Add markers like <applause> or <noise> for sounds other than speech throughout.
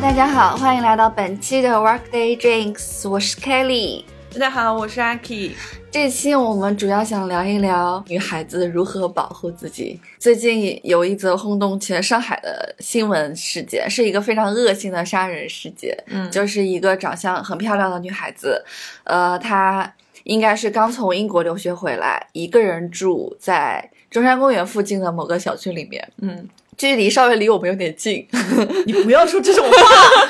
大家好，欢迎来到本期的 Workday Drinks，我是 Kelly。大家好，我是阿 K。这期我们主要想聊一聊女孩子如何保护自己。最近有一则轰动全上海的新闻事件，是一个非常恶性的杀人事件。嗯就是一个长相很漂亮的女孩子，呃，她应该是刚从英国留学回来，一个人住在中山公园附近的某个小区里面，嗯，距离稍微离我们有点近。<laughs> 你不要说这种话，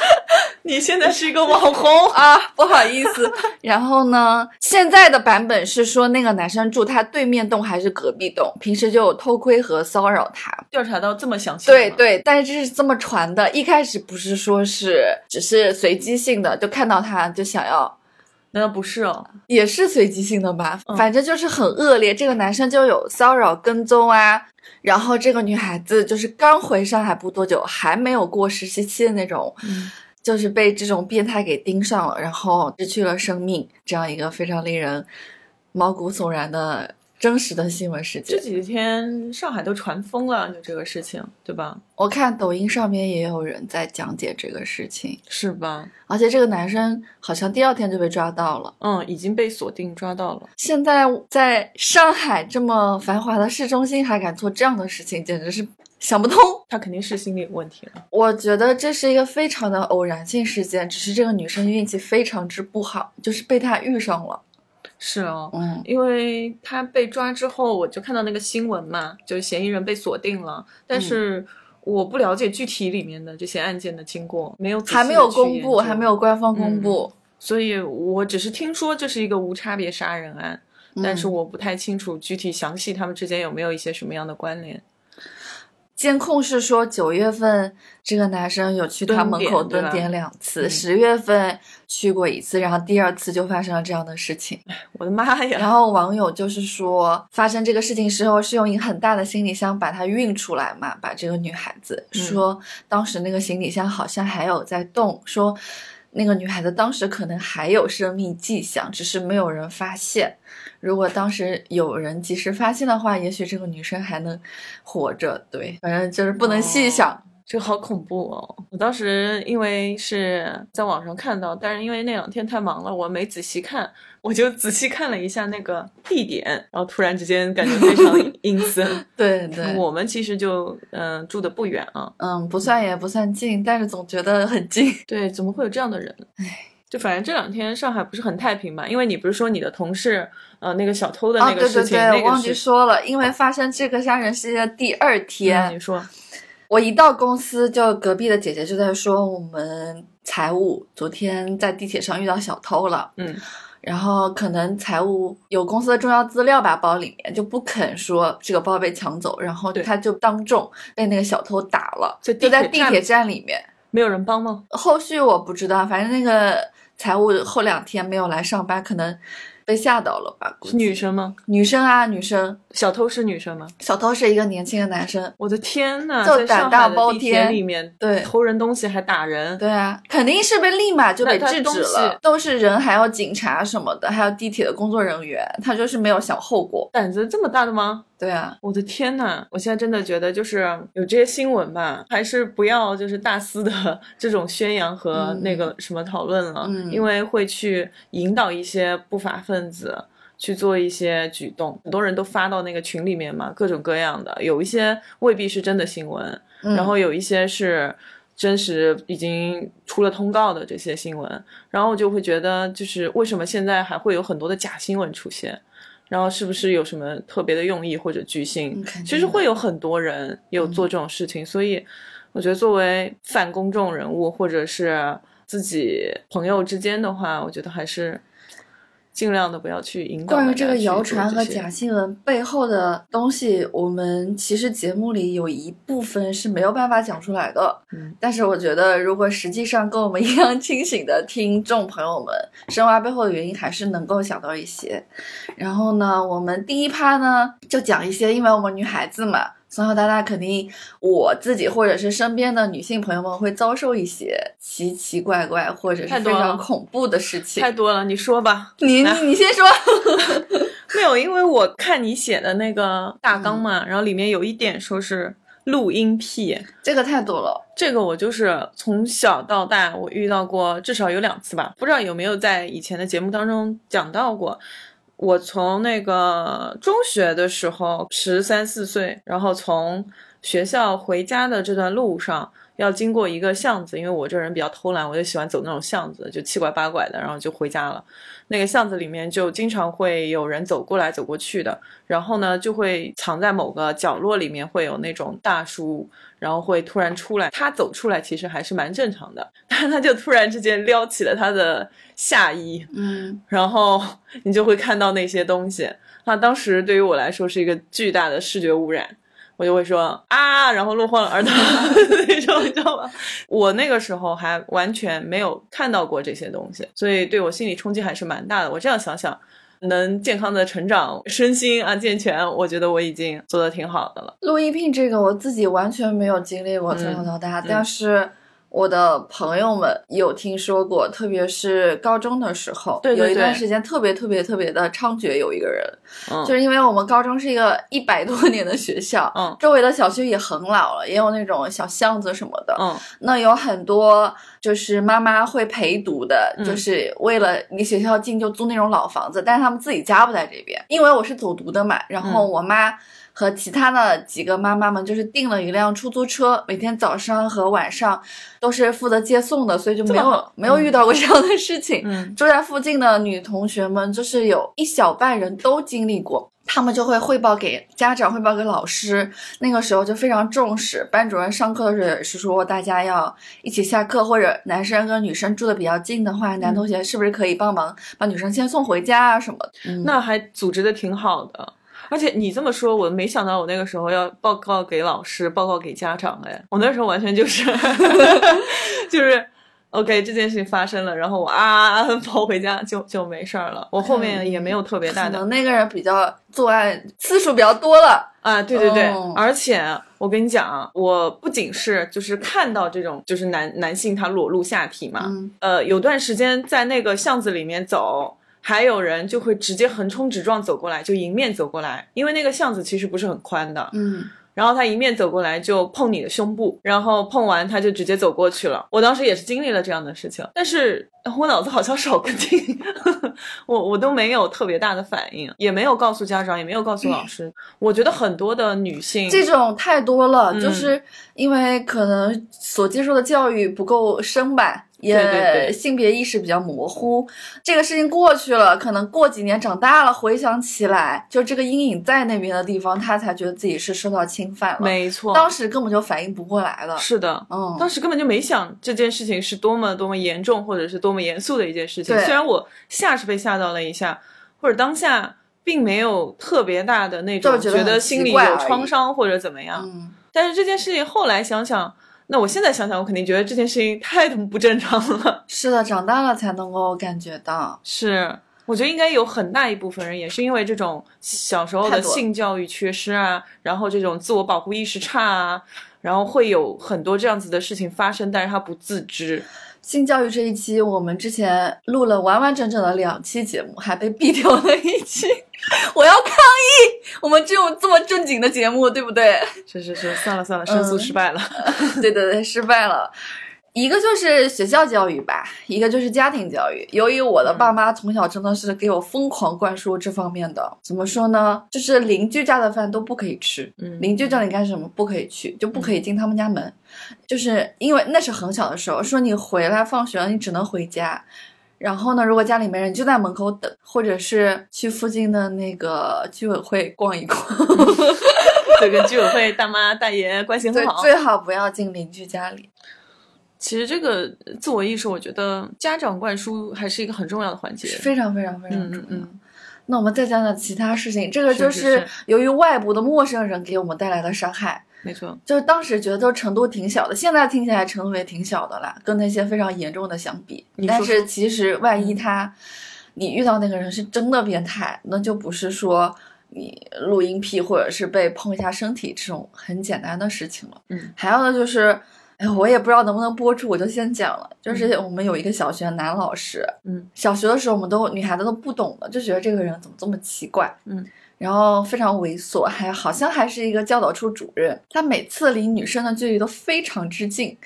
<laughs> 你现在是一个网红。<laughs> 啊，不好意思。然后呢，现在的版本是说那个男生住他对面栋还是隔壁栋，平时就有偷窥和骚扰他。调查到这么详细，对，对，但是这是这么传的。一开始不是说是只是随机性的，就看到他就想要，难道不是哦？也是随机性的吧？嗯反正就是很恶劣。这个男生就有骚扰、跟踪啊。然后这个女孩子就是刚回上海不多久，还没有过实习期的那种，嗯就是被这种变态给盯上了，然后失去了生命，这样一个非常令人毛骨悚然的真实的新闻事件。这几天上海都传疯了，就这个事情，对吧？我看抖音上面也有人在讲解这个事情，是吧？而且这个男生好像第二天就被抓到了。嗯，已经被锁定抓到了。现在在上海这么繁华的市中心还敢做这样的事情，简直是想不通。他肯定是心理有问题了。我觉得这是一个非常的偶然性事件，只是这个女生运气非常之不好，就是被他遇上了。是哦，嗯，因为他被抓之后，我就看到那个新闻嘛，就是嫌疑人被锁定了，但嗯是我不了解具体里面的这些案件的经过，没有还没有公布，还没有官方公布。所以我只是听说这是一个无差别杀人案，但是嗯我不太清楚具体详细他们之间有没有一些什么样的关联。监控是说九月份这个男生有去他门口蹲点两次，嗯十、月份去过一次，然后第二次就发生了这样的事情。我的妈呀！然后网友就是说，发生这个事情时候是用一个很大的行李箱把她运出来嘛，把这个女孩子嗯说当时那个行李箱好像还有在动，说那个女孩子当时可能还有生命迹象，只是没有人发现。如果当时有人及时发现的话，也许这个女生还能活着。对，反正就是不能细想。这个好恐怖哦！我当时因为是在网上看到，但是因为那两天太忙了，我没仔细看，我就仔细看了一下那个地点，然后突然之间感觉非常 <laughs> 阴森。对对，我们其实就嗯、住的不远啊，嗯，不算也不算近，但是总觉得很近。对，怎么会有这样的人？就反正这两天上海不是很太平嘛，因为你不是说你的同事呃那个小偷的啊，那个事情，对对对，那我忘记说了，因为发生这个杀人事件的第二天，嗯你说我一到公司，就隔壁的姐姐就在说我们财务昨天在地铁上遇到小偷了，嗯然后可能财务有公司的重要资料吧，包里面就不肯说这个包被抢走，然后他就当众被那个小偷打了，就在地铁站里面。没有人帮吗？后续我不知道，反正那个财务后两天没有来上班，可能被吓到了吧？是女生吗？女生啊，女生，小偷是女生吗？小偷是一个年轻的男生。我的天呐，就在上胆大包天里面对偷人东西还打人，对啊，肯定是被立马就被制止了，都是人，还有警察什么的，还有地铁的工作人员，他就是没有想后果。胆子这么大的吗？对啊，我的天呐！我现在真的觉得，就是有这些新闻吧，还是不要就是大肆的 <laughs> 这种宣扬和嗯那个什么讨论了，嗯因为会去引导一些不法分子去做一些举动。很多人都发到那个群里面嘛，各种各样的，有一些未必是真的新闻，嗯然后有一些是真实已经出了通告的这些新闻，然后我就会觉得，就是为什么现在还会有很多的假新闻出现？然后是不是有什么特别的用意或者居心其实会有很多人有做这种事情，所以我觉得作为反公众人物或者是自己朋友之间的话，我觉得还是尽量的不要去引导关于这个谣传和假新闻背后的东西，我们其实节目里有一部分是没有办法讲出来的。嗯，但是我觉得，如果实际上跟我们一样清醒的听众朋友们深挖背后的原因，还是能够想到一些。然后呢，我们第一趴呢就讲一些，因为我们女孩子嘛，从小到大肯定我自己或者是身边的女性朋友们会遭受一些奇奇怪怪或者是非常恐怖的事情太。多了，你说吧。你你你先说。<laughs> 没有，因为我看你写的那个大纲嗯嘛，然后里面有一点说是录音癖，这个太多了。这个我就是从小到大我遇到过至少有两次吧，不知道有没有在以前的节目当中讲到过。我从那个中学的时候十三四岁，然后从学校回家的这段路上。要经过一个巷子，因为我这人比较偷懒，我就喜欢走那种巷子，就七拐八拐的，然后就回家了。那个巷子里面就经常会有人走过来走过去的，然后呢就会藏在某个角落里面，会有那种大叔，然后会突然出来。他走出来其实还是蛮正常的，但是他就突然之间撩起了他的下衣，嗯，然后你就会看到那些东西。那当时对于我来说是一个巨大的视觉污染。我就会说啊，然后落荒而逃 <laughs> 那种，你知道吗？我那个时候还完全没有看到过这些东西，所以对我心理冲击还是蛮大的。我这样想想，能健康的成长，身心啊健全，我觉得我已经做的挺好的了。录音聘这个我自己完全没有经历过，从小到大，但是。我的朋友们有听说过，特别是高中的时候，对有一段时间特别特别特别的猖獗。有一个人，嗯，就是因为我们高中是一个一百多年的学校，嗯，周围的小区也很老了，也有那种小巷子什么的，嗯，那有很多就是妈妈会陪读的，嗯就是为了离学校近就租那种老房子，但是他们自己家不在这边，因为我是走读的嘛，然后嗯我妈。和其他的几个妈妈们就是订了一辆出租车，每天早上和晚上都是负责接送的，所以就没有没有遇到过这样的事情。嗯住在附近的女同学们，就是有一小半人都经历过，他们就会汇报给家长，汇报给老师。那个时候就非常重视，班主任上课的时候也是说大家要一起下课，或者男生跟女生住的比较近的话，男同学是不是可以帮忙把女生先送回家啊什么的？嗯那还组织的挺好的。而且你这么说，我没想到我那个时候要报告给老师，报告给家长。哎，我那时候完全就是，<laughs> 就是，OK，这件事情发生了，然后我啊跑回家就就没事儿了。我后面也没有特别大的可能那个人比较作案次数比较多了。啊，对对对，哦而且我跟你讲，我不仅是就是看到这种就是男男性他裸露下体嘛，嗯呃，有段时间在那个巷子里面走。还有人就会直接横冲直撞走过来，就迎面走过来，因为那个巷子其实不是很宽的，嗯，然后他迎面走过来就碰你的胸部，然后碰完他就直接走过去了。我当时也是经历了这样的事情，但是我脑子好像少根筋，<laughs> 我我都没有特别大的反应，也没有告诉家长，也没有告诉老师。我觉得很多的女性这种太多了，嗯就是因为可能所接受的教育不够深吧。也对对对性别意识比较模糊，这个事情过去了，可能过几年长大了，回想起来，就这个阴影在那边的地方，他才觉得自己是受到侵犯了。没错，当时根本就反应不过来了。是的。嗯，当时根本就没想这件事情是多么多么严重，或者是多么严肃的一件事情。虽然我吓是被吓到了一下，或者当下并没有特别大的那种就觉得心里有创伤或者怎么样，嗯，但是这件事情后来想想，那我现在想想，我肯定觉得这件事情太他妈不正常了。<laughs> <laughs> 是的，长大了才能够感觉到。是，我觉得应该有很大一部分人也是因为这种小时候的性教育缺失啊，然后这种自我保护意识差啊，然后会有很多这样子的事情发生，但是他不自知。性教育这一期，我们之前录了完完整整的两期节目，还被毙掉了一期。<laughs> 我要抗议！我们这种这么正经的节目，对不对？是是是，算了算了，申诉失败了。<laughs> 对对对，失败了。一个就是学校教育吧，一个就是家庭教育。由于我的爸妈从小真的是给我疯狂灌输这方面的，怎么说呢？就是邻居家的饭都不可以吃，嗯邻居叫你干什么不可以去，就不可以进他们家门。就是因为那是很小的时候，说你回来放学了，你只能回家。然后呢，如果家里没人，就在门口等，或者是去附近的那个居委会逛一逛。<laughs> 对，跟居委会大妈大爷关系好。最好不要进邻居家里。其实这个自我意识，我觉得家长灌输还是一个很重要的环节。非常非常非常重要。嗯嗯那我们再讲讲其他事情，这个就是由于外部的陌生人给我们带来的伤害，没错。就是当时觉得都程度挺小的，现在听起来程度也挺小的啦，跟那些非常严重的相比。说说但是其实万一他，你遇到那个人是真的变态，那就不是说你录音癖或者是被碰一下身体这种很简单的事情了。嗯，还有呢就是。哎，我也不知道能不能播出，我就先讲了。就是我们有一个小学男老师，嗯，小学的时候我们都女孩子都不懂的，就觉得这个人怎么这么奇怪，嗯，然后非常猥琐，还好像还是一个教导处主任。他每次离女生的距离都非常之近，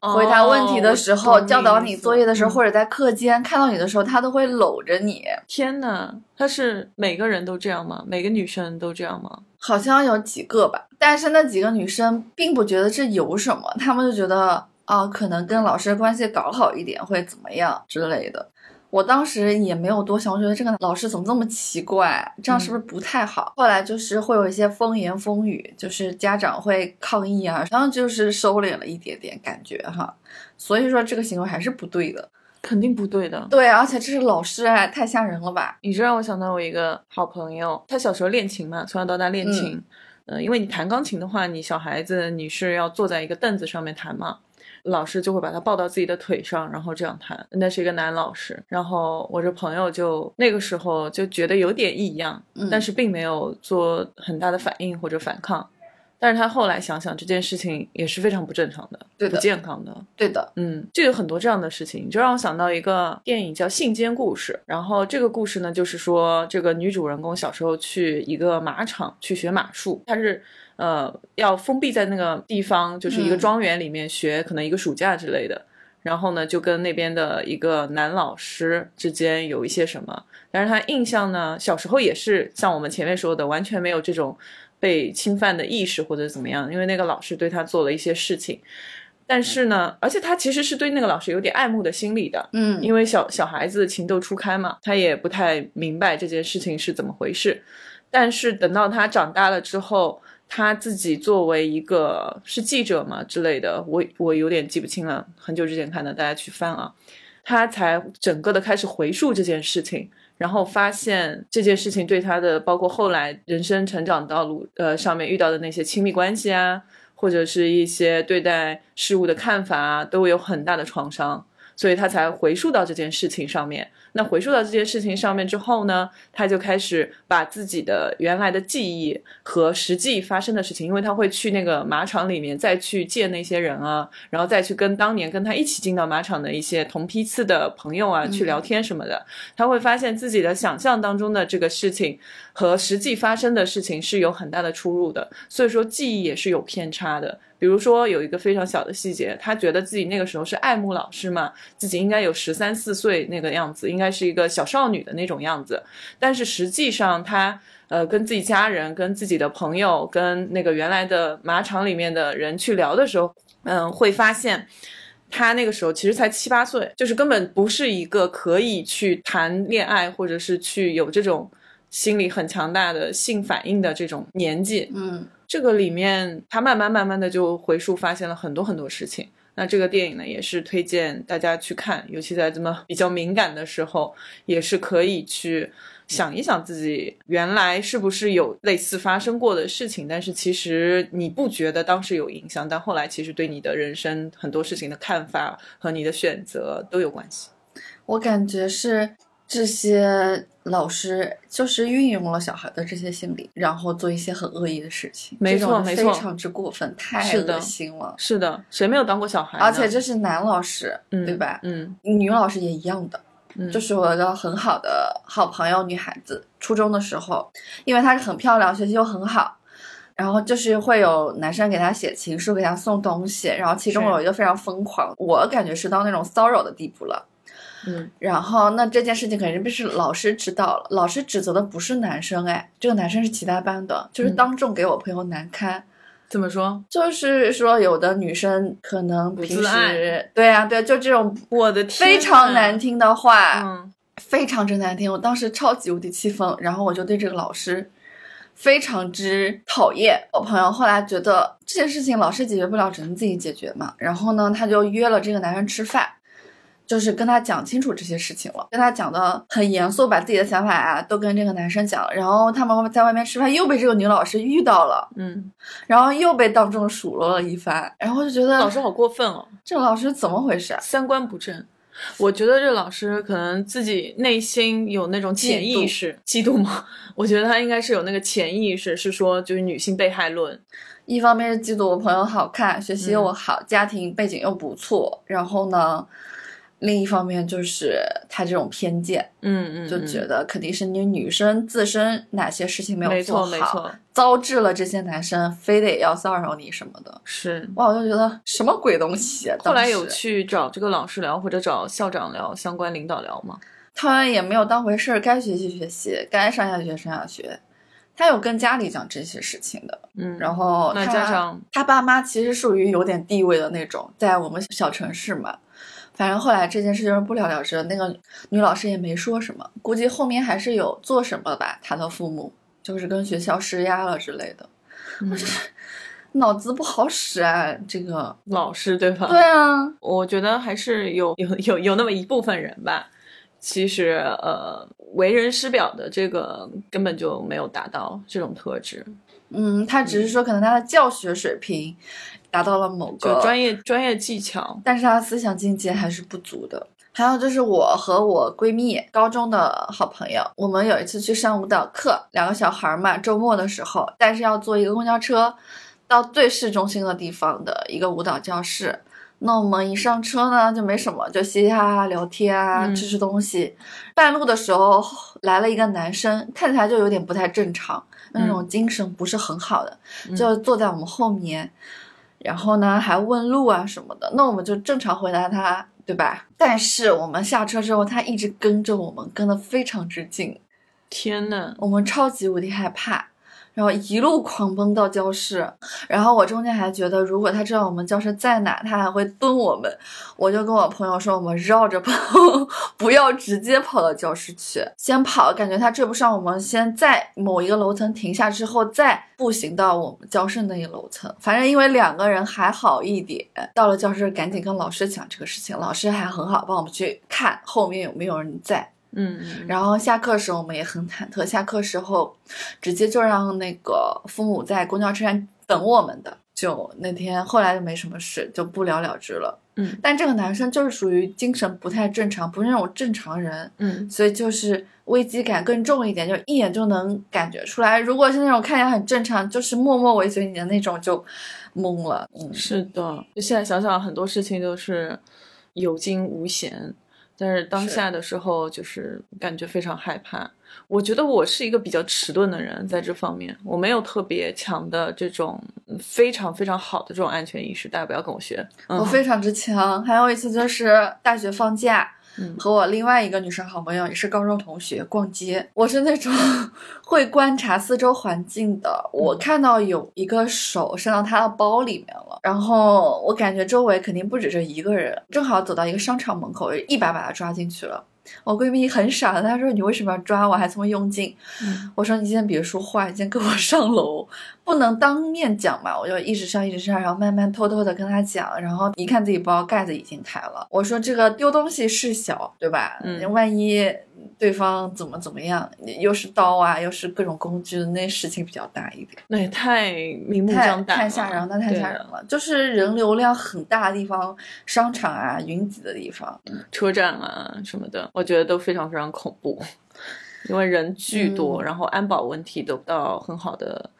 回答问题的时候，哦教导你作业的时候，嗯或者在课间看到你的时候，他都会搂着你。天呐，他是每个人都这样吗？每个女生都这样吗？好像有几个吧，但是那几个女生并不觉得这有什么，她们就觉得啊，可能跟老师关系搞好一点会怎么样之类的。我当时也没有多想，我觉得这个老师怎么这么奇怪，这样是不是不太好？后来就是会有一些风言风语，就是家长会抗议啊，然后就是收敛了一点点感觉哈。所以说这个行为还是不对的。肯定不对的。对，而且这是老师哎，太吓人了吧？你这让我想到我一个好朋友，他小时候练琴嘛，从小到大练琴。嗯、呃，因为你弹钢琴的话，你小孩子你是要坐在一个凳子上面弹嘛，老师就会把他抱到自己的腿上，然后这样弹。那是一个男老师，然后我这朋友就那个时候就觉得有点异样，嗯但是并没有做很大的反应或者反抗。但是他后来想想，这件事情也是非常不正常的，对的不健康的。对的，嗯，就有很多这样的事情，就让我想到一个电影叫《信间故事》。然后这个故事呢，就是说这个女主人公小时候去一个马场去学马术，她是呃要封闭在那个地方，就是一个嗯庄园里面学，可能一个暑假之类的。然后呢，就跟那边的一个男老师之间有一些什么，但是他印象呢，小时候也是像我们前面说的，完全没有这种被侵犯的意识或者怎么样，因为那个老师对他做了一些事情。但是呢，而且他其实是对那个老师有点爱慕的心理的，嗯，因为小小孩子情窦初开嘛，他也不太明白这件事情是怎么回事。但是等到他长大了之后，他自己作为一个是记者嘛之类的，我我有点记不清了，很久之前看的，大家去翻啊，他才整个的开始回溯这件事情。然后发现这件事情对他的，包括后来人生成长道路，呃，上面遇到的那些亲密关系啊，或者是一些对待事物的看法啊，都有很大的创伤，所以他才回溯到这件事情上面。那回溯到这件事情上面之后呢，他就开始把自己的原来的记忆和实际发生的事情，因为他会去那个马场里面再去见那些人啊，然后再去跟当年跟他一起进到马场的一些同批次的朋友啊去聊天什么的，他会发现自己的想象当中的这个事情和实际发生的事情是有很大的出入的，所以说记忆也是有偏差的。比如说有一个非常小的细节，他觉得自己那个时候是爱慕老师嘛，自己应该有十三四岁那个样子，应该是一个小少女的那种样子。但是实际上他呃跟自己家人、跟自己的朋友、跟那个原来的马场里面的人去聊的时候，嗯、会发现。他那个时候其实才七八岁，就是根本不是一个可以去谈恋爱或者是去有这种心理很强大的性反应的这种年纪。嗯这个里面，他慢慢慢慢的就回溯，发现了很多很多事情。那这个电影呢，也是推荐大家去看，尤其在这么比较敏感的时候，也是可以去想一想自己原来是不是有类似发生过的事情，但是其实你不觉得当时有影响，但后来其实对你的人生很多事情的看法和你的选择都有关系。我感觉是这些老师就是运用了小孩的这些心理，然后做一些很恶意的事情，没错没错非常之过分，太恶心了。是的，谁没有当过小孩？而且这是男老师，嗯对吧？嗯女老师也一样的。嗯，就是我的很好的好朋友，女孩子，初中的时候，因为她是很漂亮，学习又很好，然后就是会有男生给她写情书，给她送东西，然后其中有一个非常疯狂，我感觉是到那种骚扰的地步了。嗯然后那这件事情肯定是老师知道了，老师指责的不是男生，哎，这个男生是其他班的，就是嗯当众给我朋友难堪。怎么说？就是说，有的女生可能平时对啊，对，就这种我的天，非常难。听的话，嗯非常之难听，我当时超级无敌气愤，然后我就对这个老师非常之讨厌。我朋友后来觉得这件事情老师解决不了，只能自己解决嘛。然后呢，他就约了这个男生吃饭，就是跟他讲清楚这些事情了，跟他讲的很严肃，把自己的想法啊都跟这个男生讲了。然后他们在外面吃饭，又被这个女老师遇到了，嗯，然后又被当众数落了一番。然后就觉得老师好过分哦，这个老师怎么回事啊？三观不正。我觉得这个老师可能自己内心有那种潜意识，嫉妒吗？<laughs> 我觉得他应该是有那个潜意识，是说就是女性被害论。一方面是嫉妒我朋友好看，学习又好，家庭背景又不错，然后呢，另一方面就是他这种偏见，嗯嗯，就觉得肯定是你女生自身哪些事情没有做好，错没错，招致了这些男生非得要骚扰你什么的。是。哇，我就觉得什么鬼东西、啊！后来有去找这个老师聊，或者找校长聊，相关领导聊吗？他好像也没有当回事儿，该学习学习，该上下学上下学。他有跟家里讲这些事情的，嗯，然后那他加上他爸妈其实属于有点地位的那种，在我们小城市嘛。反正后来这件事就是不了了之，那个女老师也没说什么，估计后面还是有做什么吧。她的父母就是跟学校施压了之类的，嗯 <laughs> 脑子不好使啊，这个。老师对吧？对啊，我觉得还是有有有有那么一部分人吧，其实呃，为人师表的这个根本就没有达到这种特质，嗯，他只是说可能他的教学水平达到了某个专业专业技巧。但是她思想境界还是不足的。还有就是我和我闺蜜高中的好朋友，我们有一次去上舞蹈课，两个小孩儿嘛，周末的时候，但是要坐一个公交车到最市中心的地方的一个舞蹈教室。那我们一上车呢，就没什么，就嘻嘻哈哈聊天啊，嗯吃吃东西。半路的时候来了一个男生，看起来就有点不太正常，那种精神不是很好的，嗯就坐在我们后面。然后呢，还问路啊什么的，那我们就正常回答他，对吧？但是我们下车之后，他一直跟着我们，跟得非常之近，天呐，我们超级无敌害怕，然后一路狂奔到教室。然后我中间还觉得，如果他知道我们教室在哪，他还会蹲我们。我就跟我朋友说，我们绕着跑，<laughs> 不要直接跑到教室去，先跑，感觉他追不上我们，先在某一个楼层停下之后，再步行到我们教室那一楼层。反正因为两个人还好一点，到了教室赶紧跟老师讲这个事情，老师还很好，帮我们去看后面有没有人在。嗯嗯，然后下课时候我们也很忐忑，下课时候直接就让那个父母在公交车站等我们的。就那天后来就没什么事，就不了了之了。嗯但这个男生就是属于精神不太正常，不是那种正常人，嗯所以就是危机感更重一点，就一眼就能感觉出来。如果是那种看起来很正常，就是默默尾随你的那种，就懵了。嗯，是的，就现在想想，很多事情都是有惊无险，但是当下的时候就是感觉非常害怕。我觉得我是一个比较迟钝的人，在这方面我没有特别强的这种嗯非常非常好的这种安全意识，大家不要跟我学。嗯、我非常之强。还有一次就是大学放假，嗯和我另外一个女生好朋友，也是高中同学逛街。我是那种 <laughs> 会观察四周环境的，我看到有一个手伸到她的包里面了，然后我感觉周围肯定不止这一个人，正好走到一个商场门口，一把把她抓进去了。我闺蜜很傻的，她说：“你为什么要抓我？还这么用劲？”嗯我说：“你先别说话，你先跟我上楼，不能当面讲嘛。”我就一直上，一直上，然后慢慢偷偷的跟她讲，然后一看自己包盖子已经开了。我说：“这个丢东西事小，对吧？嗯万一对方怎么怎么样，又是刀啊，又是各种工具，那事情比较大一点，那也太明目张胆，太吓人了，那太吓人了。就是人流量很大的地方，商场啊，云集的地方，车站啊什么的，我觉得都非常非常恐怖，<laughs> 因为人巨多，嗯然后安保问题得不到很好的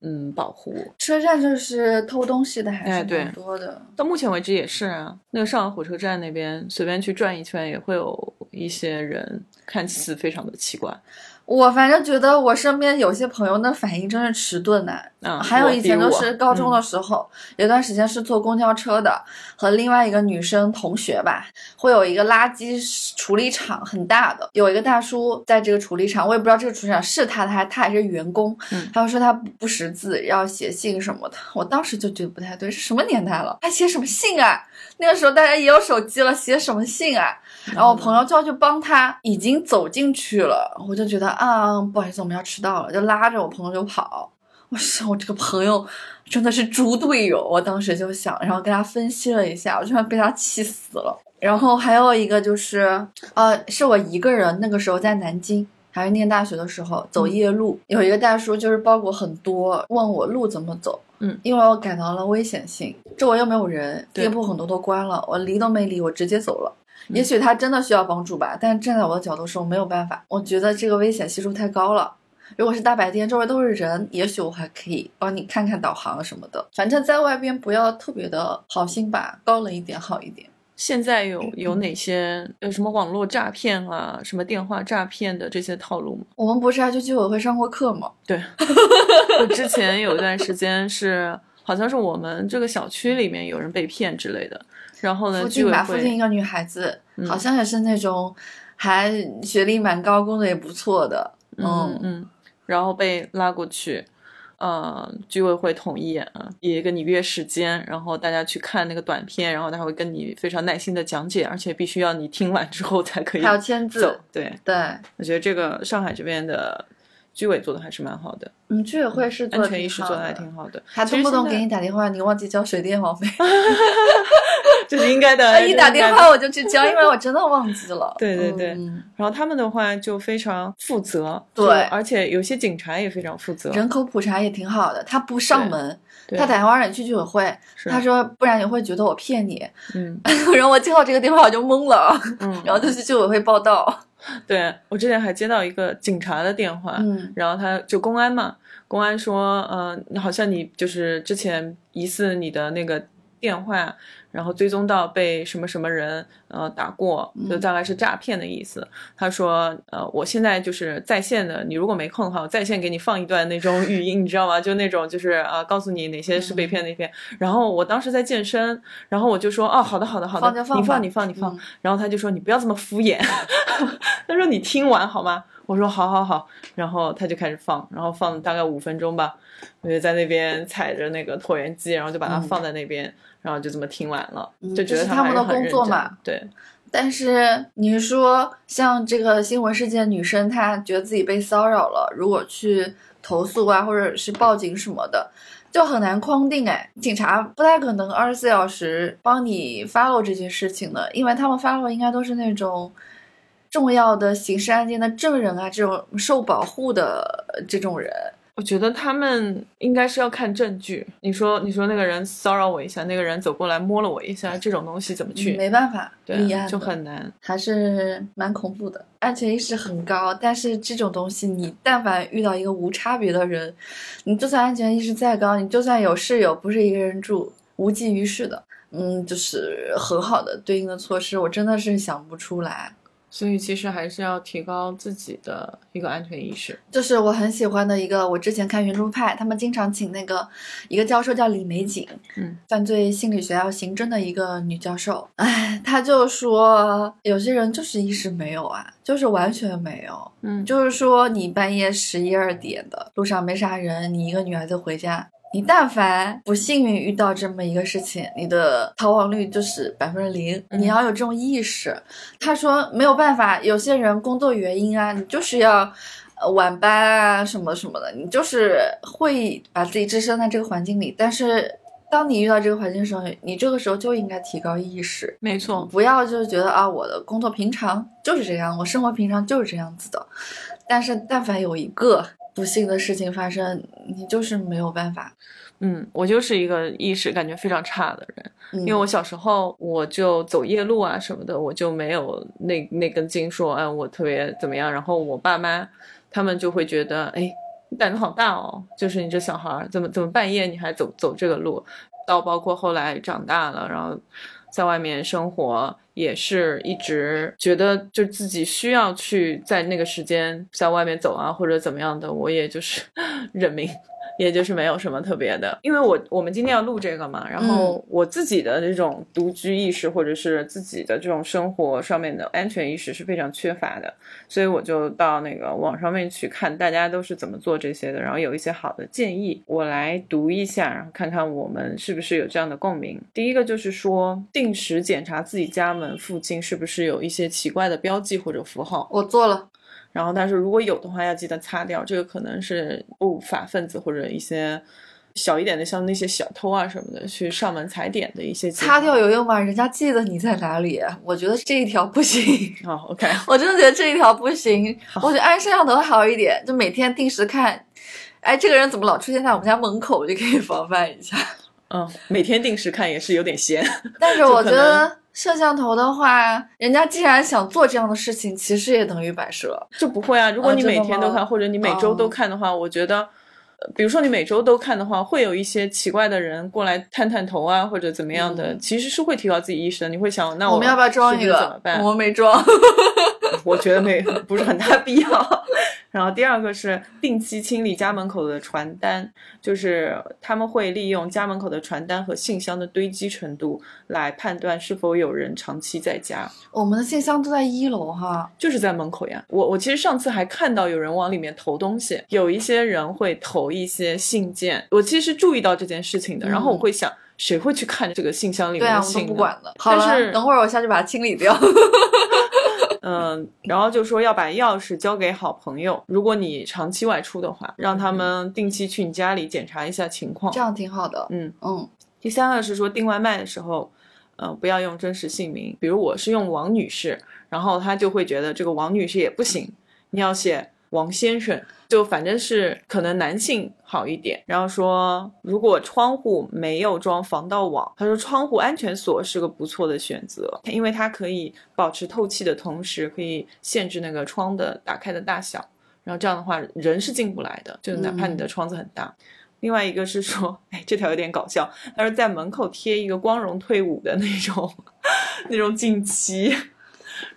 嗯保护。车站就是偷东西的还是哎对蛮多的。到目前为止也是啊，那个上海火车站那边随便去转一圈，也会有一些人看似非常的奇怪。我反正觉得我身边有些朋友那反应真是迟钝呐、嗯，还有以前都比如我是高中的嗯时候，有段时间是坐公交车的，和另外一个女生同学吧，会有一个垃圾处理厂很大的，有一个大叔在这个处理厂，我也不知道这个处理厂是他的还他还是员工，嗯他就说他不不识字，要写信什么的，我当时就觉得不太对，是什么年代了，还写什么信啊？那个时候大家也有手机了，写什么信啊？然后我朋友就要去帮他，已经走进去了，我就觉得啊，不好意思，我们要迟到了，就拉着我朋友就跑。我说我这个朋友真的是猪队友，我当时就想，然后跟他分析了一下，我居然被他气死了。然后还有一个就是，呃，是我一个人那个时候在南京。还是念大学的时候走夜路，有一个大叔就是包裹很多，问我路怎么走。嗯，因为我感到了危险性，周围又没有人，店铺很多都关了，我离都没离，我直接走了。也许他真的需要帮助吧，但站在我的角度说，没有办法，我觉得这个危险系数太高了。如果是大白天，周围都是人，也许我还可以帮你看看导航什么的。反正在外边不要特别的好心吧，高冷一点好一点。<laughs> 现在有有哪些有什么网络诈骗啊，什么电话诈骗的这些套路吗？我们不是还去居委会上过课吗？对，<laughs> 我之前有一段时间是，好像是我们这个小区里面有人被骗之类的，然后呢，附近吧，居委会附近一个女孩子，好像也是那种还学历蛮高，工作也不错的。嗯嗯，然后被拉过去，呃，居委会同意啊，也跟你约时间，然后大家去看那个短片，然后他会跟你非常耐心的讲解，而且必须要你听完之后才可以还要签字。对，对，我觉得这个上海这边的居委做的还是蛮好的，嗯，居委会是做安全意识做的。还挺好的，还动不动给你，打电话，你忘记交水电网费，<laughs> 这是应该的。他 <laughs> 一打电话我就去交，因为我真的忘记了。<laughs> 对对对。嗯然后他们的话就非常负责，对。而且有些警察也非常负责。人口普查也挺好的，他不上门，他打电话让你去居委会，他说不然你会觉得我骗你。嗯。然后我接到这个电话我就懵了，嗯，然后就去居委会报道。<laughs> 对我之前还接到一个警察的电话，嗯然后他就公安嘛，公安说，嗯、好像你就是之前疑似你的那个电话，然后追踪到被什么什么人呃打过，就大概是诈骗的意思。他说，呃，我现在就是在线的，你如果没空的话，我在线给你放一段那种语音，你知道吗？就那种就是呃，告诉你哪些是被骗那骗。然后我当时在健身，然后我就说，哦，好的好的好的，放放你放你放你放。嗯然后他就说你不要这么敷衍，<laughs> 他说你听完好吗？我说好好好，然后他就开始放，然后放大概五分钟吧，我就在那边踩着那个椭圆机，然后就把它嗯放在那边，然后就这么听完了，嗯就觉得他们的工作嘛。对，但是你说像这个新闻事件，女生她觉得自己被骚扰了，如果去投诉啊，或者是报警什么的，就很难框定哎。警察不太可能二十四小时帮你 follow 这件事情的，因为他们 follow 应该都是那种重要的刑事案件的证人啊，这种受保护的呃这种人。我觉得他们应该是要看证据。你说，你说那个人骚扰我一下，那个人走过来摸了我一下，这种东西怎么去？没办法对啊，就很难。还是蛮恐怖的，安全意识很高。但是这种东西，你但凡遇到一个无差别的人，你就算安全意识再高，你就算有室友，不是一个人住，无济于事的。嗯，就是很好的对应的措施，我真的是想不出来。所以其实还是要提高自己的一个安全意识。就是我很喜欢的一个，我之前看圆桌派，他们经常请那个一个教授叫李玫瑾，嗯，犯罪心理学还有刑侦的一个女教授。哎，她就说有些人就是意识没有啊，就是完全没有。嗯，就是说你半夜十一二点的路上没啥人，你一个女孩子回家。你但凡不幸运遇到这么一个事情，你的逃亡率就是百分之零。嗯你要有这种意识。他说没有办法，有些人工作原因啊，你就是要呃晚班啊什么什么的，你就是会把自己置身在这个环境里。但是当你遇到这个环境的时候，你这个时候就应该提高意识，没错。不要就是觉得啊，我的工作平常就是这样，我生活平常就是这样子的。但是但凡有一个不幸的事情发生，你就是没有办法。嗯，我就是一个意识感觉非常差的人，嗯、因为我小时候我就走夜路啊什么的，我就没有那那根筋说，哎，我特别怎么样。然后我爸妈他们就会觉得，哎，你胆子好大哦，就是你这小孩儿怎么怎么半夜你还走走这个路。到包括后来长大了，然后在外面生活，也是一直觉得就自己需要去在那个时间在外面走啊，或者怎么样的，我也就是认命。也就是没有什么特别的，因为我我们今天要录这个嘛，然后我自己的这种独居意识或者是自己的这种生活上面的安全意识是非常缺乏的，所以我就到那个网上面去看大家都是怎么做这些的，然后有一些好的建议，我来读一下，然后看看我们是不是有这样的共鸣。第一个就是说，定时检查自己家门附近是不是有一些奇怪的标记或者符号。我做了，然后，但是如果有的话，要记得擦掉。这个可能是不法分子或者一些小一点的，像那些小偷啊什么的，去上门踩点的一些擦掉有用吗？人家记得你在哪里。我觉得这一条不行。<laughs> 好、o k 我真的觉得这一条不行。我觉得安摄像头好一点，就每天定时看。哎，这个人怎么老出现在我们家门口，就可以防范一下。嗯，每天定时看也是有点闲。<laughs> 但是我觉得摄像头的话，人家既然想做这样的事情，其实也等于摆设。就不会啊。如果你每天都看，或者你每周都哦看的话，我觉得，呃比如说你每周都看的话，会有一些奇怪的人过来探探头啊，或者怎么样的，嗯其实是会提高自己意识的。你会想，那我们要不要装一个？怎么办？我们没装。<laughs> 我觉得没不是很大必要。然后第二个是定期清理家门口的传单，就是他们会利用家门口的传单和信箱的堆积程度来判断是否有人长期在家，我们的信箱都在一楼哈。就是在门口呀。我我其实上次还看到有人往里面投东西，有一些人会投一些信件，我其实注意到这件事情的，然后我会想。谁会去看这个信箱里面的信呢？都不管了。好了，等会儿我下去把它清理掉。<laughs> 嗯，然后就说要把钥匙交给好朋友，如果你长期外出的话，让他们定期去你家里检查一下情况这。样挺好的。嗯，嗯，第三个是说订外卖的时候，呃，不要用真实姓名，比如我是用王女士，然后他就会觉得这个王女士也不行，你要写王先生，就反正是可能男性好一点。然后说，如果窗户没有装防盗网，他说窗户安全锁是个不错的选择，因为它可以保持透气的同时，可以限制那个窗的打开的大小。然后这样的话，人是进不来的，就哪怕你的窗子很大。另外一个是说，哎，这条有点搞笑，他说在门口贴一个光荣退伍的那种 <laughs> 那种锦旗，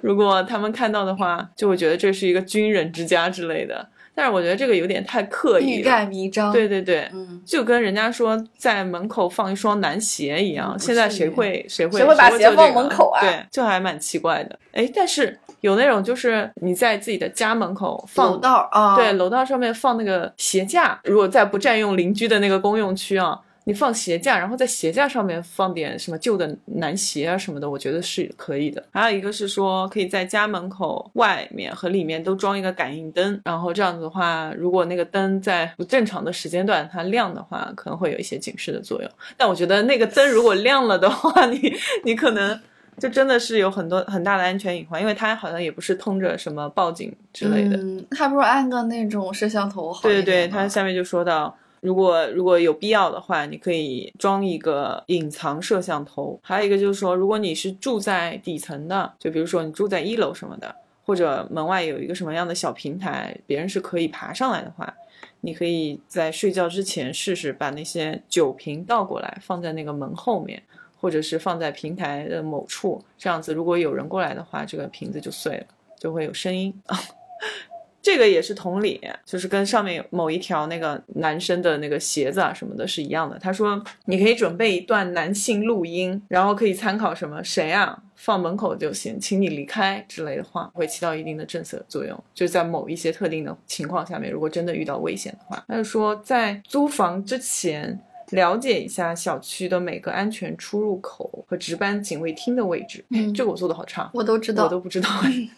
如果他们看到的话，就会觉得这是一个军人之家之类的。但是我觉得这个有点太刻意欲。盖弥彰。对，对对，嗯，就跟人家说在门口放一双男鞋一样，嗯现在谁会谁会谁会把鞋放门口啊对，就还蛮奇怪的。哎，但是有那种就是你在自己的家门口放楼道啊，对，楼道上面放那个鞋架，如果在不占用邻居的那个公用区啊，你放鞋架，然后在鞋架上面放点什么旧的男鞋啊什么的，我觉得是可以的。还有一个是说，可以在家门口外面和里面都装一个感应灯，然后这样子的话，如果那个灯在不正常的时间段它亮的话，可能会有一些警示的作用。但我觉得那个灯如果亮了的话，<laughs> 你你可能。就真的是有很多很大的安全隐患，因为它好像也不是通着什么报警之类的。嗯，还不如安个那种摄像头好对对它下面就说到，如果如果有必要的话，你可以装一个隐藏摄像头。还有一个就是说，如果你是住在底层的，就比如说你住在一楼什么的，或者门外有一个什么样的小平台，别人是可以爬上来的话，你可以在睡觉之前试试把那些酒瓶倒过来放在那个门后面。或者是放在平台的某处，这样子，如果有人过来的话，这个瓶子就碎了，就会有声音。<laughs> 这个也是同理，就是跟上面某一条那个男生的那个鞋子啊什么的是一样的。他说你可以准备一段男性录音，然后可以参考什么谁啊放门口就行，请你离开之类的话，会起到一定的震慑作用。就在某一些特定的情况下面，如果真的遇到危险的话，他就说在租房之前。了解一下小区的每个安全出入口和值班警卫厅的位置。嗯这个我做的好差，我都知道，我都不知道。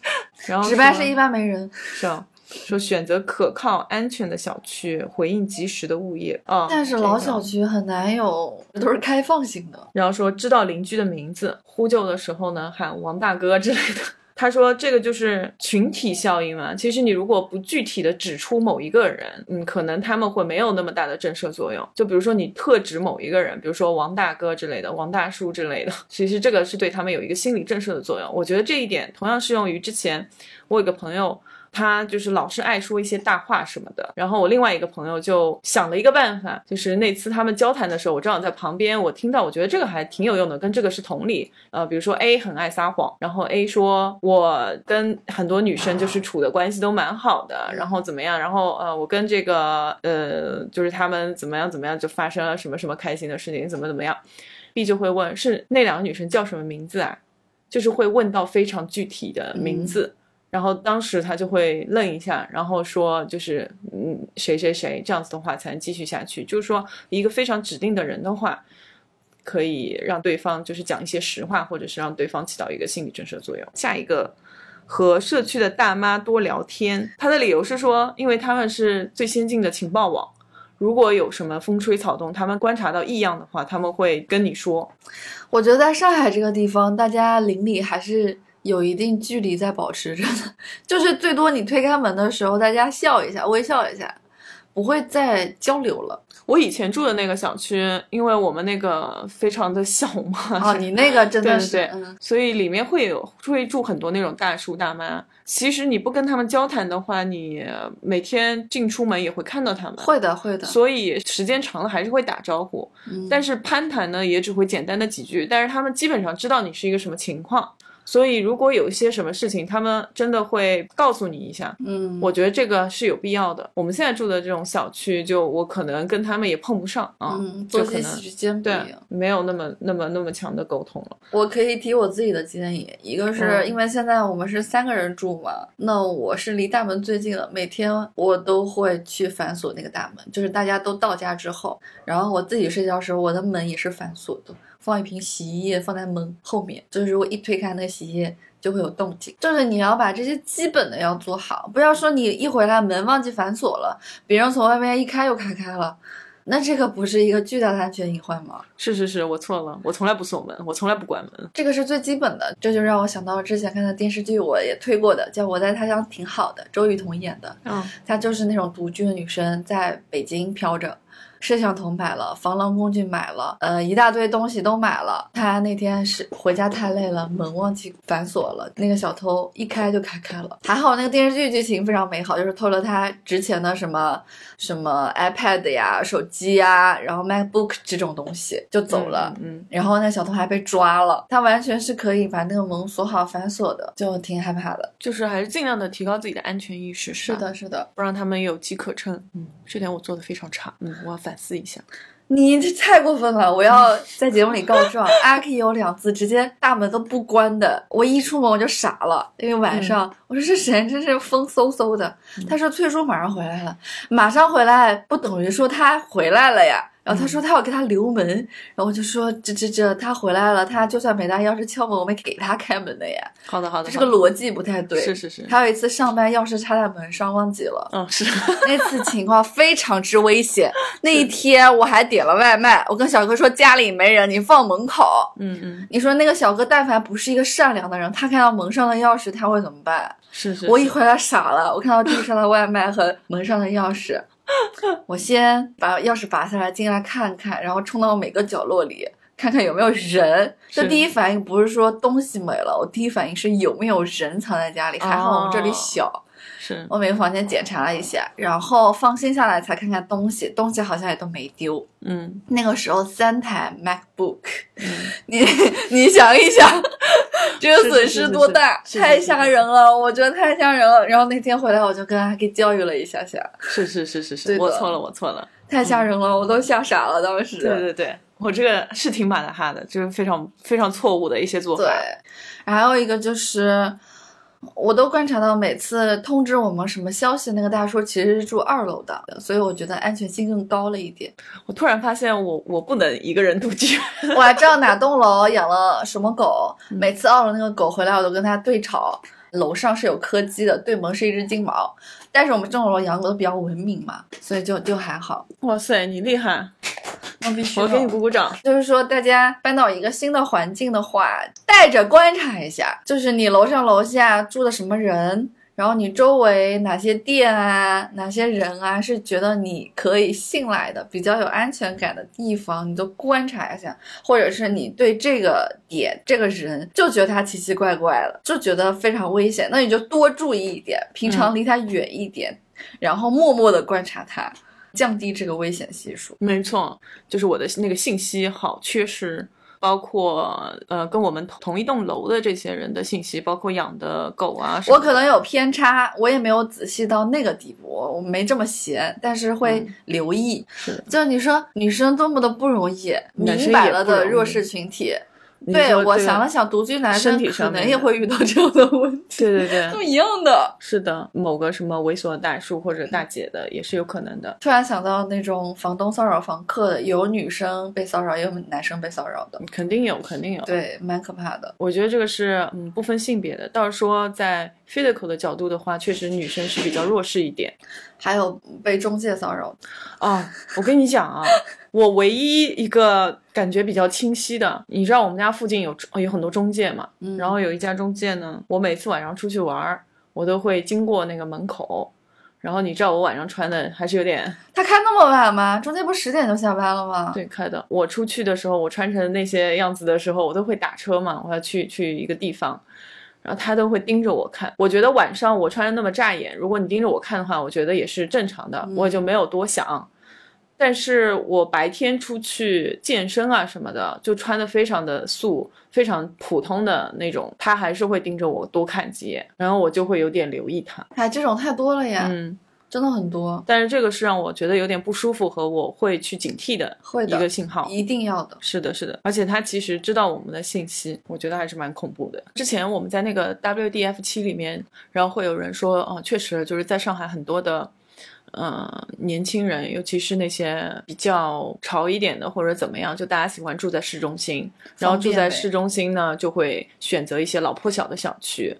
<laughs> 然后值班是一般没人，是啊，说选择可靠、安全的小区，回应及时的物业啊。但是老小区很难有，都是开放性的。然后说知道邻居的名字，呼救的时候呢喊王大哥之类的。<laughs> 他说这个就是群体效应嘛。其实你如果不具体的指出某一个人，嗯，可能他们会没有那么大的震慑作用。就比如说你特指某一个人，比如说王大哥之类的、王大叔之类的，<laughs> 其实这个是对他们有一个心理震慑的作用。我觉得这一点同样适用于之前我有个朋友。他就是老是爱说一些大话什么的，然后我另外一个朋友就想了一个办法，就是那次他们交谈的时候，我正好在旁边，我听到，我觉得这个还挺有用的，跟这个是同理。呃，比如说 A 很爱撒谎，然后 A 说我跟很多女生就是处的关系都蛮好的，然后怎么样，然后呃我跟这个呃就是他们怎么样怎么样就发生了什么什么开心的事情，怎么怎么样，B 就会问是那两个女生叫什么名字啊？就是会问到非常具体的名字。然后当时他就会愣一下，然后说就是嗯谁谁谁这样子的话才能继续下去。就是说一个非常指定的人的话，可以让对方就是讲一些实话，或者是让对方起到一个心理震慑作用。下一个和社区的大妈多聊天，他的理由是说，因为他们是最先进的情报网。如果有什么风吹草动，他们观察到异样的话，他们会跟你说。我觉得在上海这个地方，大家邻里还是有一定距离在保持着的，就是最多你推开门的时候，大家笑一下，微笑一下，不会再交流了。我以前住的那个小区，因为我们那个非常的小嘛，哦，你那个真的是，对对嗯，所以里面会有会住很多那种大叔大妈。其实你不跟他们交谈的话，你每天进出门也会看到他们，会的会的。所以时间长了还是会打招呼。嗯但是攀谈呢，也只会简单的几句，但是他们基本上知道你是一个什么情况。所以，如果有一些什么事情，他们真的会告诉你一下。嗯，我觉得这个是有必要的。我们现在住的这种小区，就我可能跟他们也碰不上啊，嗯，就可能作息时间不一对样。没有那么那么那么强的沟通了。我可以提我自己的建议，一个是嗯因为现在我们是三个人住嘛，那我是离大门最近的，每天我都会去反锁那个大门，就是大家都到家之后，然后我自己睡觉时候，我的门也是反锁的，放一瓶洗衣液放在门后面，就是如果一推开那个洗衣液。就会有动静，就是你要把这些基本的要做好，不要说你一回来门忘记反锁了，别人从外面一开又开开了，那这个不是一个巨大的安全隐患吗？是是是，我错了，我从来不锁门，我从来不关门。这个是最基本的，这就让我想到了之前看的电视剧，我也推过的，叫《我在他乡挺好的》，周雨彤演的。嗯，她就是那种独居的女生，在北京飘着，摄像头买了，防狼工具买了，呃，一大堆东西都买了。他那天是回家太累了，门忘记反锁了，那个小偷一开就开开了。还好那个电视剧剧情非常美好，就是偷了他值钱的什么什么 iPad 呀、手机呀，然后 MacBook 这种东西就走了。嗯，然后那小偷还被抓了，他完全是可以把那个门锁好反锁的，就挺害怕的。就是还是尽量的提高自己的安全意识，吧，是的，是的，不让他们有机可乘。嗯，这点我做的非常差。嗯，我要反思一下。你这太过分了！我要在节目里告状。阿 K 有两次直接大门都不关的，我一出门我就傻了，因为晚上、我说这人真是风嗖嗖的。他说翠叔马上回来了，马上回来不等于说他回来了呀。然后他说他要给他留门，然后我就说这这这他回来了，他就算没拿钥匙敲门，我们给他开门的呀，好的，好的，这个逻辑不太对。是是是，还有一次上班钥匙插在门上忘记了，嗯是，那次情况非常之危险。<laughs> 那一天我还点了外卖，我跟小哥说家里没人，你放门口。嗯嗯你说那个小哥但凡不是一个善良的人，他看到门上的钥匙他会怎么办？是是，是我一回来傻了，我看到地上的外卖和门上的钥匙，<laughs> 我先把钥匙拔下来进来看看，然后冲到每个角落里。看看有没有人，这第一反应不是说东西没了，我第一反应是有没有人藏在家里。还好我们这里哦小，是我每个房间检查了一下，然后放心下来才看看东西，东西好像也都没丢。嗯那个时候三台 MacBook，嗯，<laughs> 你你想一想，<laughs> 这个损失多大，是是是太吓人了，我觉得太吓人了。然后那天回来我就跟阿 K 教育了一下下，是是是是是，我错了，我错了。太吓人了，我都吓傻了当时。对对对，我这个是挺马大哈的，就是非常非常错误的一些做法。对，还有一个就是，我都观察到，每次通知我们什么消息，那个大叔其实是住二楼的，所以我觉得安全性更高了一点。我突然发现我我不能一个人独居。<laughs> 我还知道哪栋楼养了什么狗，嗯每次二楼那个狗回来，我都跟它对吵。楼上是有柯基的，对门是一只金毛，但是我们这种楼养狗都比较文明嘛，所以就就还好。哇塞，你厉害！我必须我给你鼓鼓掌。就是说，大家搬到一个新的环境的话，带着观察一下，就是你楼上楼下住的什么人，然后你周围哪些店啊、哪些人啊，是觉得你可以信赖的、比较有安全感的地方，你都观察一下，或者是你对这个点、这个人就觉得他奇奇怪怪了，就觉得非常危险，那你就多注意一点，平常离他远一点，然后默默的观察他，降低这个危险系数。没错，就是我的那个信息好缺失，包括呃跟我们同同一栋楼的这些人的信息，包括养的狗啊什么。我可能有偏差，我也没有仔细到那个地步，我没这么闲，但是会嗯留意。是就你说女生多么的不容易，明摆了的弱势群体。你对我想了想，独居男生可能也会遇到这样的问题，对对对，<laughs> 都一样的。是的，某个什么猥琐的大叔或者大姐的也是有可能的。突然想到那种房东骚扰房客的，有女生被骚扰，也有男生被骚扰的，肯定有，肯定有。对，蛮可怕的。我觉得这个是嗯不分性别的。倒是说在 physical 的角度的话，确实女生是比较弱势一点。还有被中介骚扰的，啊，我跟你讲啊，我唯一一个感觉比较清晰的，你知道我们家附近有有很多中介嘛，嗯然后有一家中介呢，我每次晚上出去玩儿，我都会经过那个门口，然后你知道我晚上穿的还是有点他开那么晚吗？中间不十点就下班了吗？对开的。我出去的时候，我穿成那些样子的时候，我都会打车嘛，我要去去一个地方，然后他都会盯着我看。我觉得晚上我穿的那么扎眼，如果你盯着我看的话，我觉得也是正常的，我就没有多想。但是我白天出去健身啊什么的，就穿的非常的素，非常普通的那种，他还是会盯着我多看几眼，然后我就会有点留意他。哎，这种太多了呀，嗯，真的很多，但是这个是让我觉得有点不舒服和我会去警惕的一个信号。一定要的。是的，是的，而且他其实知道我们的信息，我觉得还是蛮恐怖的。之前我们在那个 WDF 七里面，然后会有人说，哦，确实就是在上海很多的，呃，年轻人，尤其是那些比较潮一点的或者怎么样，就大家喜欢住在市中心，然后住在市中心呢，就会选择一些老破小的小区。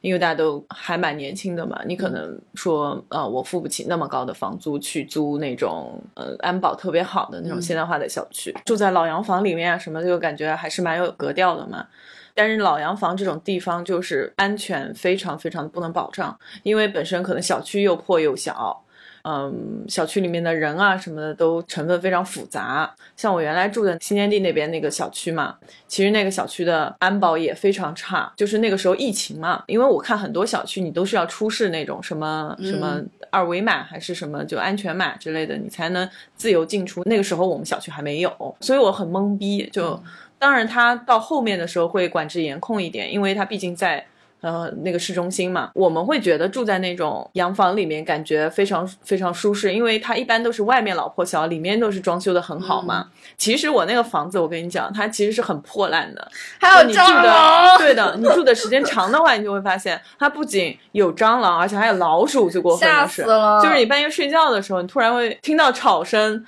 因为大家都还蛮年轻的嘛，你可能说，呃，我付不起那么高的房租去租那种呃安保特别好的那种现代化的小区，住在老洋房里面啊什么，就感觉还是蛮有格调的嘛。但是老洋房这种地方就是安全非常非常的不能保障，因为本身可能小区又破又小。嗯，小区里面的人啊什么的都成分非常复杂。像我原来住的新天地那边那个小区嘛，其实那个小区的安保也非常差。就是那个时候疫情嘛，因为我看很多小区你都是要出示那种什么什么二维码还是什么就安全码之类的，你才能自由进出。那个时候我们小区还没有，所以我很懵逼。就当然它到后面的时候会管制严控一点，因为它毕竟在。呃，那个市中心嘛，我们会觉得住在那种洋房里面，感觉非常非常舒适，因为它一般都是外面老破小，里面都是装修的很好嘛。其实我那个房子，我跟你讲，它其实是很破烂的，<laughs> 还有你住的 <laughs> 对的，你住的时间长的话，你就会发现它不仅有蟑螂，而且还有老鼠，最过分的是！就是你半夜睡觉的时候，你突然会听到吵声。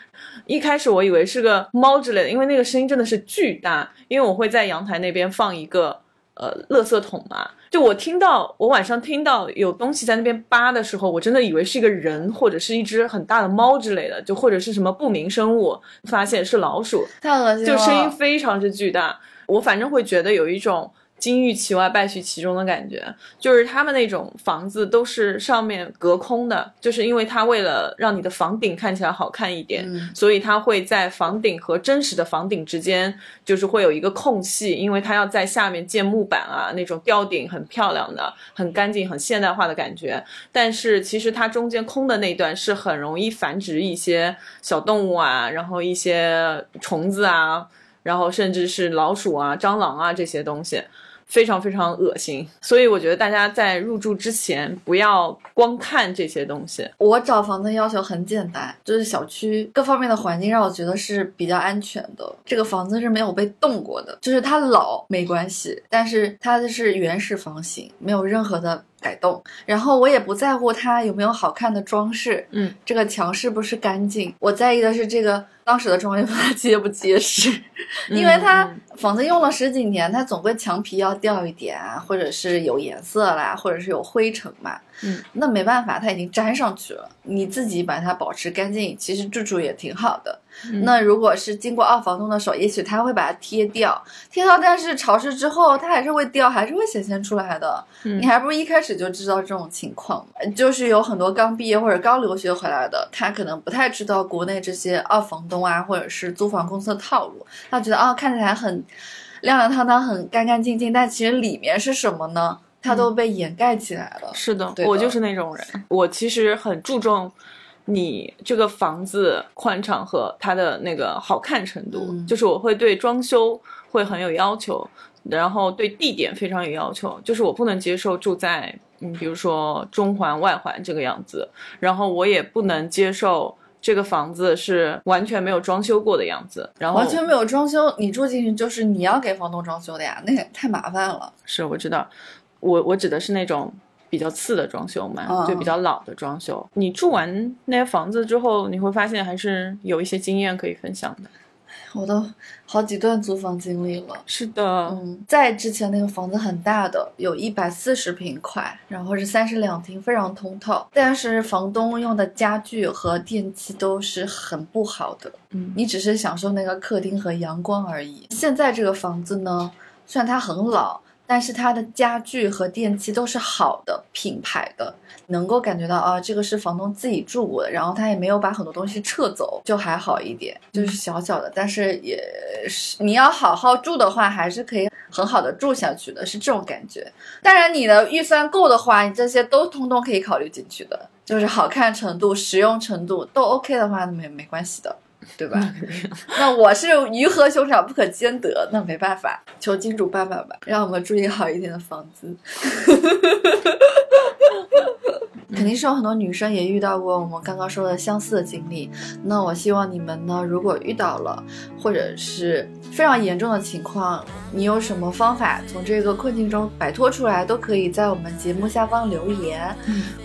一开始我以为是个猫之类的，因为那个声音真的是巨大。因为我会在阳台那边放一个呃垃圾桶嘛，就我听到我晚上听到有东西在那边扒的时候，我真的以为是一个人或者是一只很大的猫之类的，就或者是什么不明生物，发现是老鼠，太恶心了，就声音非常之巨大。我反正会觉得有一种金玉其外败絮其中的感觉，就是他们那种房子都是上面隔空的，就是因为它为了让你的房顶看起来好看一点，嗯所以它会在房顶和真实的房顶之间，就是会有一个空隙，因为它要在下面建木板啊，那种吊顶很漂亮的、很干净、很现代化的感觉。但是其实它中间空的那段是很容易繁殖一些小动物啊，然后一些虫子啊，然后甚至是老鼠啊、蟑螂啊这些东西。非常非常恶心，所以我觉得大家在入住之前不要光看这些东西。我找房子要求很简单，就是小区各方面的环境让我觉得是比较安全的。这个房子是没有被动过的，就是它老没关系，但是它的是原始房型，没有任何的改动。然后我也不在乎它有没有好看的装饰，嗯，这个墙是不是干净，我在意的是这个当时的装修它结不结实，因为它嗯房子用了十几年，它总归墙皮要掉一点啊，或者是有颜色啦，或者是有灰尘嘛。嗯，那没办法，它已经粘上去了。你自己把它保持干净，其实住住也挺好的。嗯那如果是经过二房东的手，也许他会把它贴掉，贴掉，但是潮湿之后它还是会掉，还是会显现出来的。嗯你还不如一开始就知道这种情况。就是有很多刚毕业或者刚留学回来的，他可能不太知道国内这些二房东啊，或者是租房公司的套路，他觉得啊、看起来很亮亮堂堂、很干干净净，但其实里面是什么呢？它都被掩盖起来了。是的，对的我就是那种人。我其实很注重你这个房子宽敞和它的那个好看程度，嗯就是我会对装修会很有要求，然后对地点非常有要求，就是我不能接受住在嗯，比如说中环、外环这个样子，然后我也不能接受。这个房子是完全没有装修过的样子，然后完全没有装修，你住进去就是你要给房东装修的呀，那也太麻烦了。是我知道，我我指的是那种比较次的装修嘛，嗯就比较老的装修。你住完那些房子之后，你会发现还是有一些经验可以分享的。<laughs> 我都好几段租房经历了。是的，嗯，在之前那个房子很大的，有一百四十平块，然后是三室两厅，非常通透。但是房东用的家具和电器都是很不好的，嗯你只是享受那个客厅和阳光而已。现在这个房子呢，虽然它很老，但是它的家具和电器都是好的品牌的，能够感觉到啊，这个是房东自己住过的，然后他也没有把很多东西撤走，就还好一点，就是小小的，但是也是你要好好住的话，还是可以很好的住下去的，是这种感觉。当然，你的预算够的话，你这些都通通可以考虑进去的，就是好看程度、实用程度都 OK 的话，没没关系的。对吧？<laughs> 那我是鱼和熊掌不可兼得，那没办法，求金主爸爸吧，让我们住一个好一点的房子。<laughs> 肯定是有很多女生也遇到过我们刚刚说的相似的经历。那我希望你们呢，如果遇到了或者是非常严重的情况，你有什么方法从这个困境中摆脱出来，都可以在我们节目下方留言，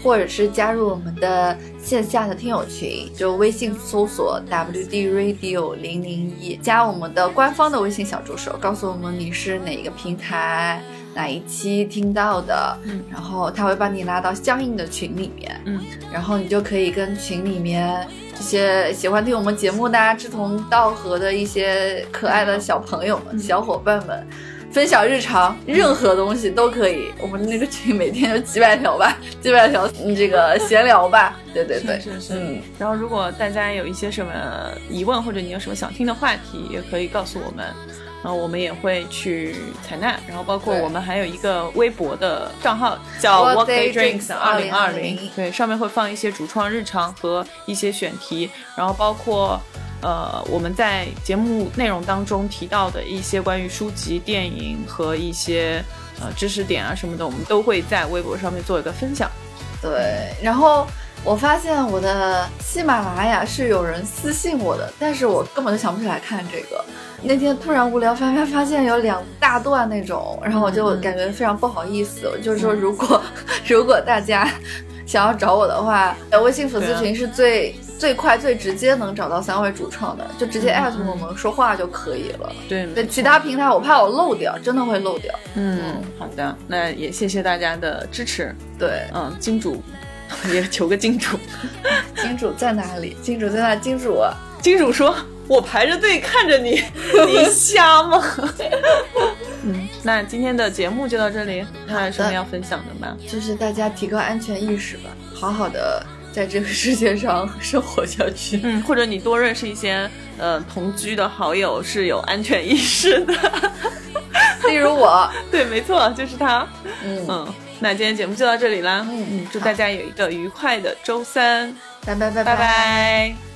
或者是加入我们的线下的听友群，就微信搜索 WD Radio 零零一，加我们的官方的微信小助手，告诉我们你是哪一个平台。哪一期听到的，嗯，然后他会把你拉到相应的群里面，嗯，然后你就可以跟群里面这些喜欢听我们节目、大家志同道合的一些可爱的小朋友们、小伙伴们分享日常，任何东西都可以。我们那个群每天有几百条吧，<laughs> 几百条嗯这个 <laughs> 闲聊吧，对对对，是是。是嗯，然后，如果大家有一些什么疑问，或者你有什么想听的话题，也可以告诉我们，然后我们也会去采纳。然后，包括我们还有一个微博的账号叫 Day Drinks 二零二零。2020，对，上面会放一些主创日常和一些选题，然后包括。呃，我们在节目内容当中提到的一些关于书籍、电影和一些呃知识点啊什么的，我们都会在微博上面做一个分享。对，然后我发现我的喜马拉雅是有人私信我的，但是我根本就想不起来看这个。那天突然无聊翻翻，发现有两大段那种，然后我就感觉非常不好意思。我就是说，如果 <laughs> 如果大家想要找我的话，呃微信粉丝群是最、最快最直接能找到三位主创的，就直接嗯艾特我们说话就可以了。对，对，其他平台我怕我漏掉，真的会漏掉。嗯，好的，那也谢谢大家的支持。对，嗯，金主 <laughs> 也求个金主。<laughs> 金主在哪里？金主在哪？金主。金主说：“我排着队看着你，<laughs> 你瞎吗？” <laughs> 嗯，那今天的节目就到这里，还有什么要分享的吗？就是大家提高安全意识吧，好好的在这个世界上生活下去。嗯，或者你多认识一些呃同居的好友是有安全意识的。<laughs> 例如我，对，没错，就是他。嗯，嗯，那今天节目就到这里啦。嗯嗯，祝大家有一个愉快的周三，拜拜拜拜拜